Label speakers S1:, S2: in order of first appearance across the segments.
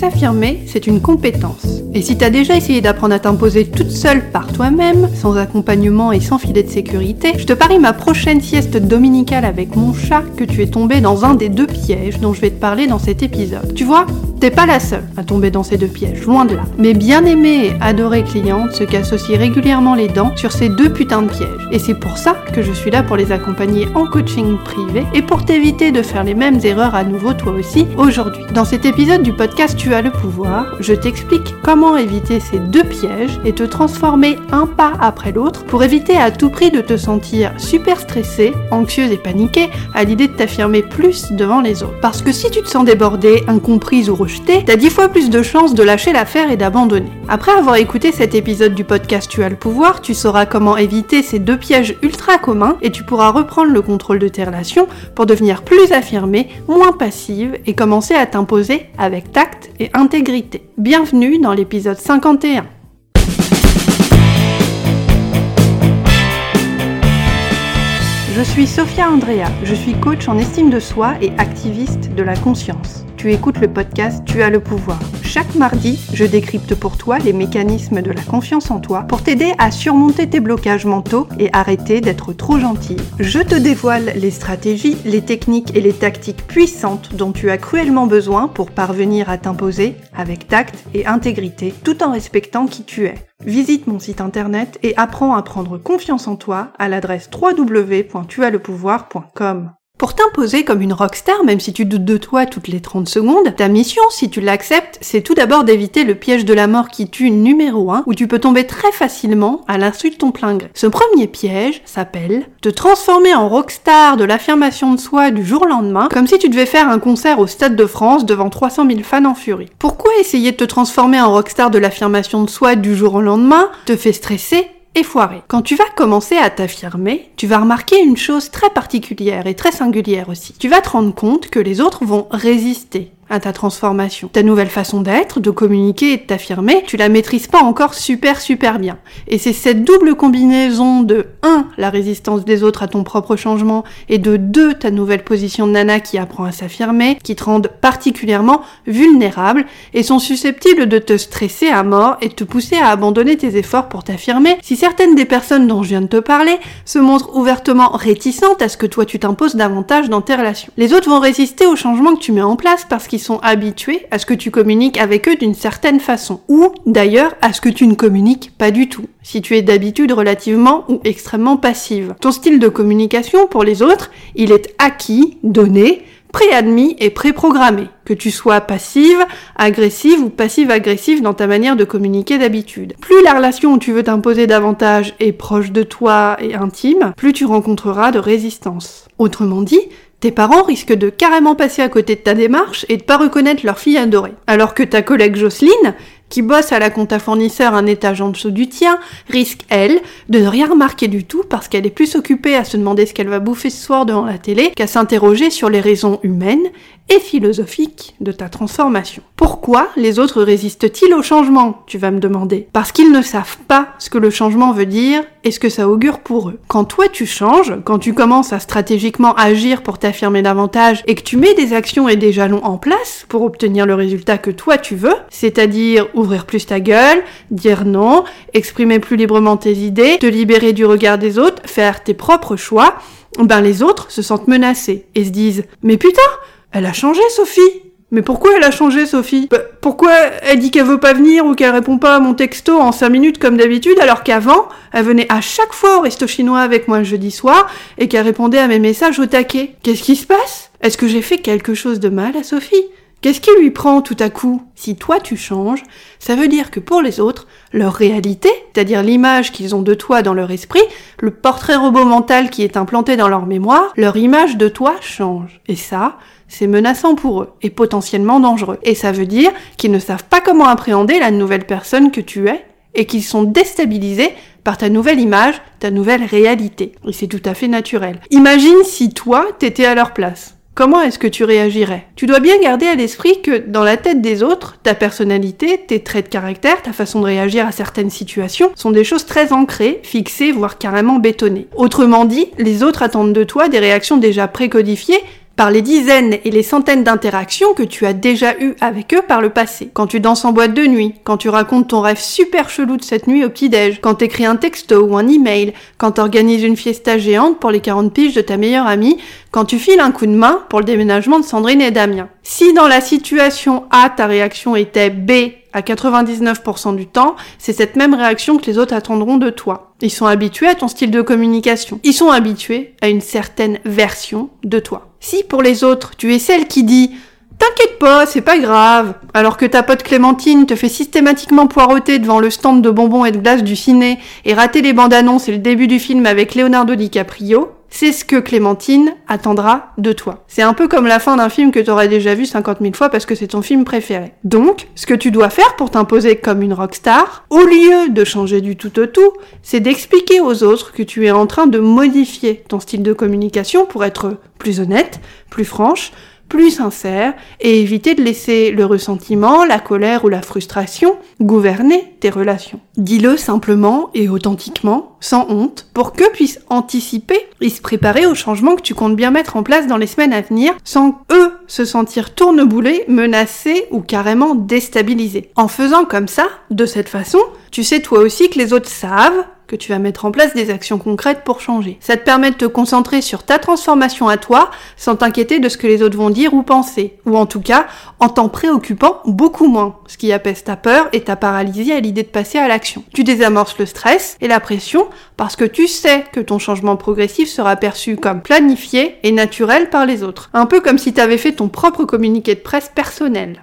S1: S'affirmer, c'est une compétence. Et si t'as déjà essayé d'apprendre à t'imposer toute seule par toi-même, sans accompagnement et sans filet de sécurité, je te parie ma prochaine sieste dominicale avec mon chat que tu es tombé dans un des deux pièges dont je vais te parler dans cet épisode. Tu vois, t'es pas la seule à tomber dans ces deux pièges, loin de là. Mes bien-aimées et adorées clientes se aussi régulièrement les dents sur ces deux putains de pièges. Et c'est pour ça que je suis là pour les accompagner en coaching privé et pour t'éviter de faire les mêmes erreurs à nouveau toi aussi aujourd'hui. Dans cet épisode du podcast Tu as le pouvoir, je t'explique comment éviter ces deux pièges et te transformer un pas après l'autre pour éviter à tout prix de te sentir super stressé, anxieuse et paniquée à l'idée de t'affirmer plus devant les autres. Parce que si tu te sens débordée, incomprise ou rejetée, t'as dix fois plus de chances de lâcher l'affaire et d'abandonner. Après avoir écouté cet épisode du podcast Tu as le pouvoir, tu sauras comment éviter ces deux pièges ultra communs et tu pourras reprendre le contrôle de tes relations pour devenir plus affirmée, moins passive et commencer à t'imposer avec tact et intégrité. Bienvenue dans l'épisode 51. Je suis Sophia Andrea, je suis coach en estime de soi et activiste de la conscience. Tu écoutes le podcast Tu as le pouvoir. Chaque mardi, je décrypte pour toi les mécanismes de la confiance en toi pour t'aider à surmonter tes blocages mentaux et arrêter d'être trop gentil. Je te dévoile les stratégies, les techniques et les tactiques puissantes dont tu as cruellement besoin pour parvenir à t'imposer avec tact et intégrité tout en respectant qui tu es. Visite mon site internet et apprends à prendre confiance en toi à l'adresse www.tuaslepouvoir.com. Pour t'imposer comme une rockstar, même si tu doutes de toi toutes les 30 secondes, ta mission, si tu l'acceptes, c'est tout d'abord d'éviter le piège de la mort qui tue numéro 1, où tu peux tomber très facilement à l'insu de ton plein gré. Ce premier piège s'appelle te transformer en rockstar de l'affirmation de soi du jour au lendemain, comme si tu devais faire un concert au Stade de France devant 300 000 fans en furie. Pourquoi essayer de te transformer en rockstar de l'affirmation de soi du jour au lendemain te fait stresser et foiré. Quand tu vas commencer à t'affirmer, tu vas remarquer une chose très particulière et très singulière aussi. Tu vas te rendre compte que les autres vont résister à ta transformation. Ta nouvelle façon d'être, de communiquer et de t'affirmer, tu la maîtrises pas encore super super bien. Et c'est cette double combinaison de 1. la résistance des autres à ton propre changement et de 2. ta nouvelle position de nana qui apprend à s'affirmer, qui te rendent particulièrement vulnérable et sont susceptibles de te stresser à mort et de te pousser à abandonner tes efforts pour t'affirmer si certaines des personnes dont je viens de te parler se montrent ouvertement réticentes à ce que toi tu t'imposes davantage dans tes relations. Les autres vont résister au changement que tu mets en place parce qu'ils sont habitués à ce que tu communiques avec eux d'une certaine façon, ou d'ailleurs à ce que tu ne communiques pas du tout, si tu es d'habitude relativement ou extrêmement passive. Ton style de communication pour les autres, il est acquis, donné, préadmis et préprogrammé, que tu sois passive, agressive ou passive-agressive dans ta manière de communiquer d'habitude. Plus la relation où tu veux t'imposer davantage est proche de toi et intime, plus tu rencontreras de résistance. Autrement dit, tes parents risquent de carrément passer à côté de ta démarche et de pas reconnaître leur fille adorée. Alors que ta collègue Jocelyne, qui bosse à la compta fournisseur un étage en dessous du tien, risque, elle, de ne rien remarquer du tout parce qu'elle est plus occupée à se demander ce qu'elle va bouffer ce soir devant la télé qu'à s'interroger sur les raisons humaines et philosophiques de ta transformation. Pourquoi les autres résistent-ils au changement, tu vas me demander? Parce qu'ils ne savent pas ce que le changement veut dire et ce que ça augure pour eux. Quand toi tu changes, quand tu commences à stratégiquement agir pour t'affirmer davantage et que tu mets des actions et des jalons en place pour obtenir le résultat que toi tu veux, c'est-à-dire ouvrir plus ta gueule, dire non, exprimer plus librement tes idées, te libérer du regard des autres, faire tes propres choix, ben les autres se sentent menacés et se disent mais putain, elle a changé Sophie. Mais pourquoi elle a changé, Sophie? Bah, Pourquoi elle dit qu'elle veut pas venir ou qu'elle répond pas à mon texto en 5 minutes comme d'habitude, alors qu'avant, elle venait à chaque fois au resto chinois avec moi le jeudi soir et qu'elle répondait à mes messages au taquet. Qu'est-ce qui se passe? Est-ce que j'ai fait quelque chose de mal à Sophie? Qu'est-ce qui lui prend tout à coup? Si toi tu changes, ça veut dire que pour les autres, leur réalité, c'est-à-dire l'image qu'ils ont de toi dans leur esprit, le portrait robot mental qui est implanté dans leur mémoire, leur image de toi change. Et ça, c'est menaçant pour eux et potentiellement dangereux. Et ça veut dire qu'ils ne savent pas comment appréhender la nouvelle personne que tu es et qu'ils sont déstabilisés par ta nouvelle image, ta nouvelle réalité. Et c'est tout à fait naturel. Imagine si toi, t'étais à leur place. Comment est-ce que tu réagirais? Tu dois bien garder à l'esprit que dans la tête des autres, ta personnalité, tes traits de caractère, ta façon de réagir à certaines situations sont des choses très ancrées, fixées, voire carrément bétonnées. Autrement dit, les autres attendent de toi des réactions déjà précodifiées par les dizaines et les centaines d'interactions que tu as déjà eues avec eux par le passé. Quand tu danses en boîte de nuit, quand tu racontes ton rêve super chelou de cette nuit au petit-déj, quand t'écris un texto ou un email, quand t'organises une fiesta géante pour les 40 piges de ta meilleure amie, quand tu files un coup de main pour le déménagement de Sandrine et Damien. Si dans la situation A, ta réaction était B à 99% du temps, c'est cette même réaction que les autres attendront de toi. Ils sont habitués à ton style de communication. Ils sont habitués à une certaine version de toi. Si pour les autres, tu es celle qui dit T'inquiète pas, c'est pas grave. Alors que ta pote Clémentine te fait systématiquement poireauter devant le stand de bonbons et de glace du ciné et rater les bandes annonces et le début du film avec Leonardo DiCaprio, c'est ce que Clémentine attendra de toi. C'est un peu comme la fin d'un film que t'aurais déjà vu 50 000 fois parce que c'est ton film préféré. Donc, ce que tu dois faire pour t'imposer comme une rockstar, au lieu de changer du tout au tout, c'est d'expliquer aux autres que tu es en train de modifier ton style de communication pour être plus honnête, plus franche, plus sincère et éviter de laisser le ressentiment, la colère ou la frustration gouverner tes relations. Dis-le simplement et authentiquement, sans honte, pour que puissent anticiper et se préparer aux changements que tu comptes bien mettre en place dans les semaines à venir, sans eux se sentir tourneboulés, menacés ou carrément déstabilisés. En faisant comme ça, de cette façon, tu sais toi aussi que les autres savent que tu vas mettre en place des actions concrètes pour changer. Ça te permet de te concentrer sur ta transformation à toi sans t'inquiéter de ce que les autres vont dire ou penser. Ou en tout cas, en t'en préoccupant beaucoup moins. Ce qui apaise ta peur et ta paralysie à l'idée de passer à l'action. Tu désamorces le stress et la pression parce que tu sais que ton changement progressif sera perçu comme planifié et naturel par les autres. Un peu comme si tu avais fait ton propre communiqué de presse personnel.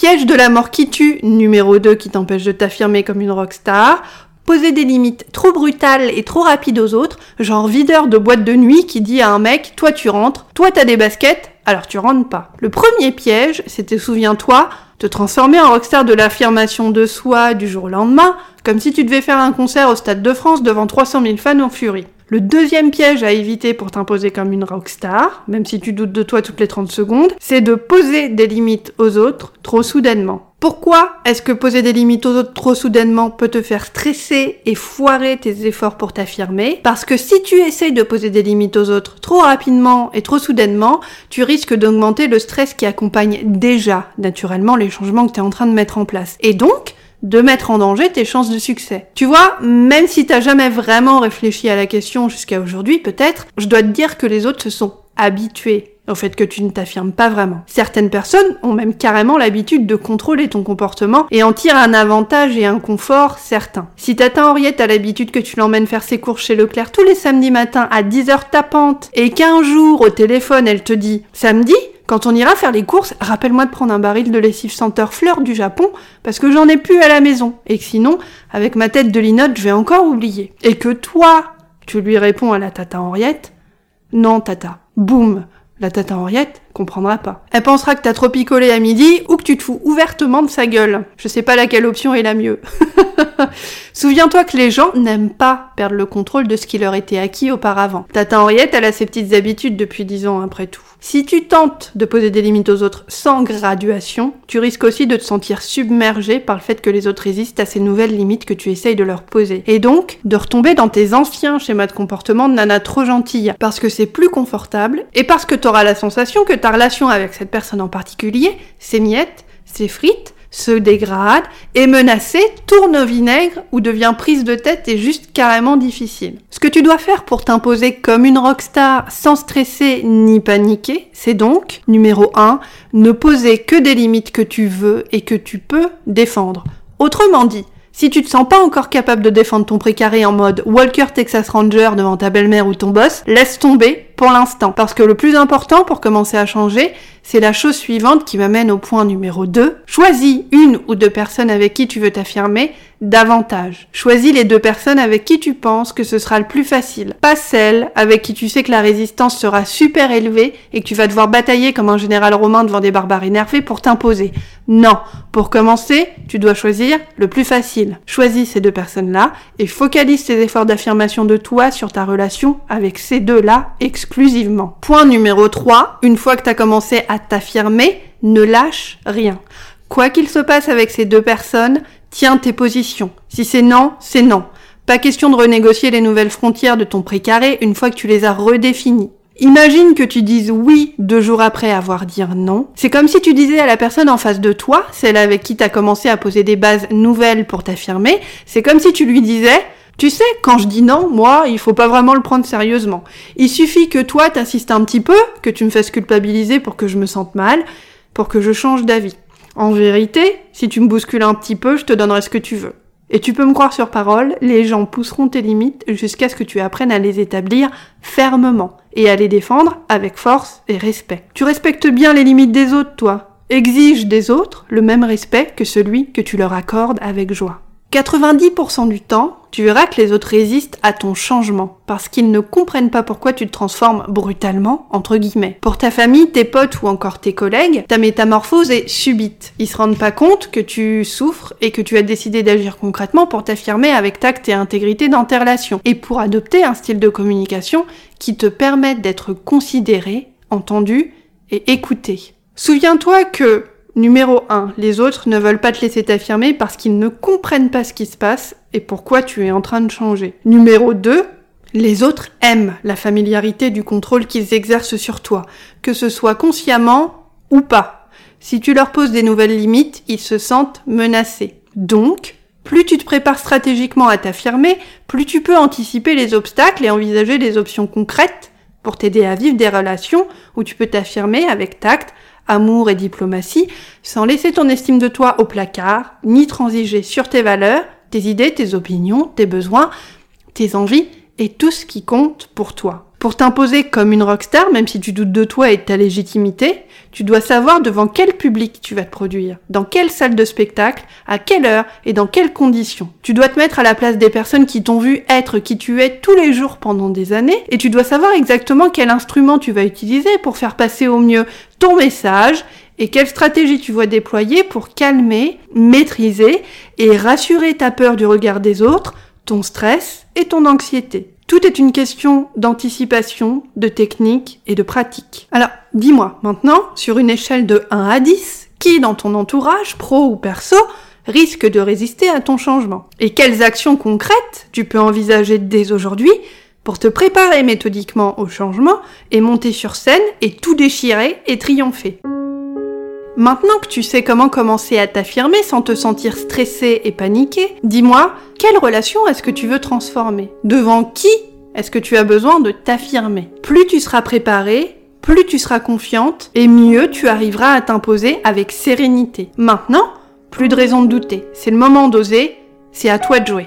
S1: Piège de la mort qui tue, numéro 2 qui t'empêche de t'affirmer comme une rockstar. Poser des limites trop brutales et trop rapides aux autres, genre videur de boîte de nuit qui dit à un mec, toi tu rentres, toi t'as des baskets, alors tu rentres pas. Le premier piège, c'était, souviens-toi, te transformer en rockstar de l'affirmation de soi du jour au lendemain, comme si tu devais faire un concert au Stade de France devant 300 000 fans en furie. Le deuxième piège à éviter pour t'imposer comme une rockstar, même si tu doutes de toi toutes les 30 secondes, c'est de poser des limites aux autres trop soudainement. Pourquoi est-ce que poser des limites aux autres trop soudainement peut te faire stresser et foirer tes efforts pour t'affirmer? Parce que si tu essayes de poser des limites aux autres trop rapidement et trop soudainement, tu risques d'augmenter le stress qui accompagne déjà naturellement les changements que tu es en train de mettre en place. Et donc, de mettre en danger tes chances de succès. Tu vois, même si t'as jamais vraiment réfléchi à la question jusqu'à aujourd'hui, peut-être, je dois te dire que les autres se sont habitués au fait que tu ne t'affirmes pas vraiment. Certaines personnes ont même carrément l'habitude de contrôler ton comportement et en tirent un avantage et un confort certain. Si tata Henriette a l'habitude que tu l'emmènes faire ses courses chez Leclerc tous les samedis matins à 10h tapante et qu'un jour au téléphone elle te dit samedi, quand on ira faire les courses, rappelle-moi de prendre un baril de lessive senteur fleur du Japon, parce que j'en ai plus à la maison, et que sinon, avec ma tête de linotte, je vais encore oublier. Et que toi, tu lui réponds à la tata Henriette, non tata, boum, la tata Henriette comprendra pas. Elle pensera que t'as trop picolé à midi ou que tu te fous ouvertement de sa gueule. Je sais pas laquelle option est la mieux. Souviens-toi que les gens n'aiment pas perdre le contrôle de ce qui leur était acquis auparavant. Tata Henriette, elle a ses petites habitudes depuis dix ans après tout. Si tu tentes de poser des limites aux autres sans graduation, tu risques aussi de te sentir submergé par le fait que les autres résistent à ces nouvelles limites que tu essayes de leur poser. Et donc, de retomber dans tes anciens schémas de comportement de nana trop gentille, parce que c'est plus confortable, et parce que tu auras la sensation que ta relation avec cette personne en particulier s'émiette, s'effrite, se dégrade, est menacée, tourne au vinaigre ou devient prise de tête et juste carrément difficile. Ce que tu dois faire pour t'imposer comme une rockstar sans stresser ni paniquer, c'est donc, numéro 1, ne poser que des limites que tu veux et que tu peux défendre. Autrement dit, si tu te sens pas encore capable de défendre ton précaré en mode Walker Texas Ranger devant ta belle-mère ou ton boss, laisse tomber, pour l'instant. Parce que le plus important pour commencer à changer, c'est la chose suivante qui m'amène au point numéro 2. Choisis une ou deux personnes avec qui tu veux t'affirmer davantage. Choisis les deux personnes avec qui tu penses que ce sera le plus facile. Pas celles avec qui tu sais que la résistance sera super élevée et que tu vas devoir batailler comme un général romain devant des barbares énervés pour t'imposer. Non. Pour commencer, tu dois choisir le plus facile. Choisis ces deux personnes-là et focalise tes efforts d'affirmation de toi sur ta relation avec ces deux-là Point numéro 3. Une fois que tu as commencé à t'affirmer, ne lâche rien. Quoi qu'il se passe avec ces deux personnes, tiens tes positions. Si c'est non, c'est non. Pas question de renégocier les nouvelles frontières de ton précaré une fois que tu les as redéfinies. Imagine que tu dises oui deux jours après avoir dit non. C'est comme si tu disais à la personne en face de toi, celle avec qui t'as commencé à poser des bases nouvelles pour t'affirmer, c'est comme si tu lui disais tu sais, quand je dis non, moi, il faut pas vraiment le prendre sérieusement. Il suffit que toi t'insistes un petit peu, que tu me fasses culpabiliser pour que je me sente mal, pour que je change d'avis. En vérité, si tu me bouscules un petit peu, je te donnerai ce que tu veux. Et tu peux me croire sur parole, les gens pousseront tes limites jusqu'à ce que tu apprennes à les établir fermement et à les défendre avec force et respect. Tu respectes bien les limites des autres, toi. Exige des autres le même respect que celui que tu leur accordes avec joie. 90% du temps, tu verras que les autres résistent à ton changement parce qu'ils ne comprennent pas pourquoi tu te transformes brutalement, entre guillemets. Pour ta famille, tes potes ou encore tes collègues, ta métamorphose est subite. Ils se rendent pas compte que tu souffres et que tu as décidé d'agir concrètement pour t'affirmer avec tact et intégrité dans tes relations et pour adopter un style de communication qui te permette d'être considéré, entendu et écouté. Souviens-toi que Numéro 1. Les autres ne veulent pas te laisser t'affirmer parce qu'ils ne comprennent pas ce qui se passe et pourquoi tu es en train de changer. Numéro 2. Les autres aiment la familiarité du contrôle qu'ils exercent sur toi, que ce soit consciemment ou pas. Si tu leur poses des nouvelles limites, ils se sentent menacés. Donc, plus tu te prépares stratégiquement à t'affirmer, plus tu peux anticiper les obstacles et envisager des options concrètes pour t'aider à vivre des relations où tu peux t'affirmer avec tact, amour et diplomatie, sans laisser ton estime de toi au placard, ni transiger sur tes valeurs, tes idées, tes opinions, tes besoins, tes envies et tout ce qui compte pour toi. Pour t'imposer comme une rockstar, même si tu doutes de toi et de ta légitimité, tu dois savoir devant quel public tu vas te produire, dans quelle salle de spectacle, à quelle heure et dans quelles conditions. Tu dois te mettre à la place des personnes qui t'ont vu être qui tu es tous les jours pendant des années et tu dois savoir exactement quel instrument tu vas utiliser pour faire passer au mieux ton message et quelle stratégie tu vas déployer pour calmer, maîtriser et rassurer ta peur du regard des autres, ton stress et ton anxiété. Tout est une question d'anticipation, de technique et de pratique. Alors, dis-moi maintenant, sur une échelle de 1 à 10, qui dans ton entourage, pro ou perso, risque de résister à ton changement? Et quelles actions concrètes tu peux envisager dès aujourd'hui pour te préparer méthodiquement au changement et monter sur scène et tout déchirer et triompher? Maintenant que tu sais comment commencer à t'affirmer sans te sentir stressé et paniqué, dis-moi, quelle relation est-ce que tu veux transformer? Devant qui est-ce que tu as besoin de t'affirmer? Plus tu seras préparé, plus tu seras confiante et mieux tu arriveras à t'imposer avec sérénité. Maintenant, plus de raison de douter. C'est le moment d'oser, c'est à toi de jouer.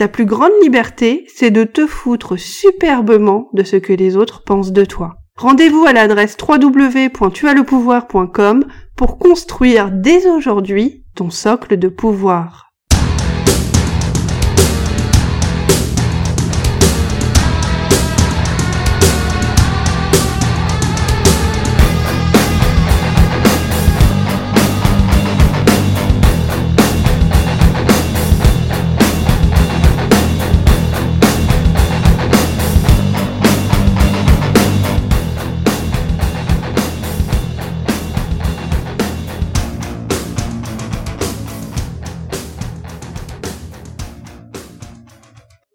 S1: Ta plus grande liberté, c'est de te foutre superbement de ce que les autres pensent de toi. Rendez-vous à l'adresse www.tuaslepouvoir.com pour construire dès aujourd'hui ton socle de pouvoir.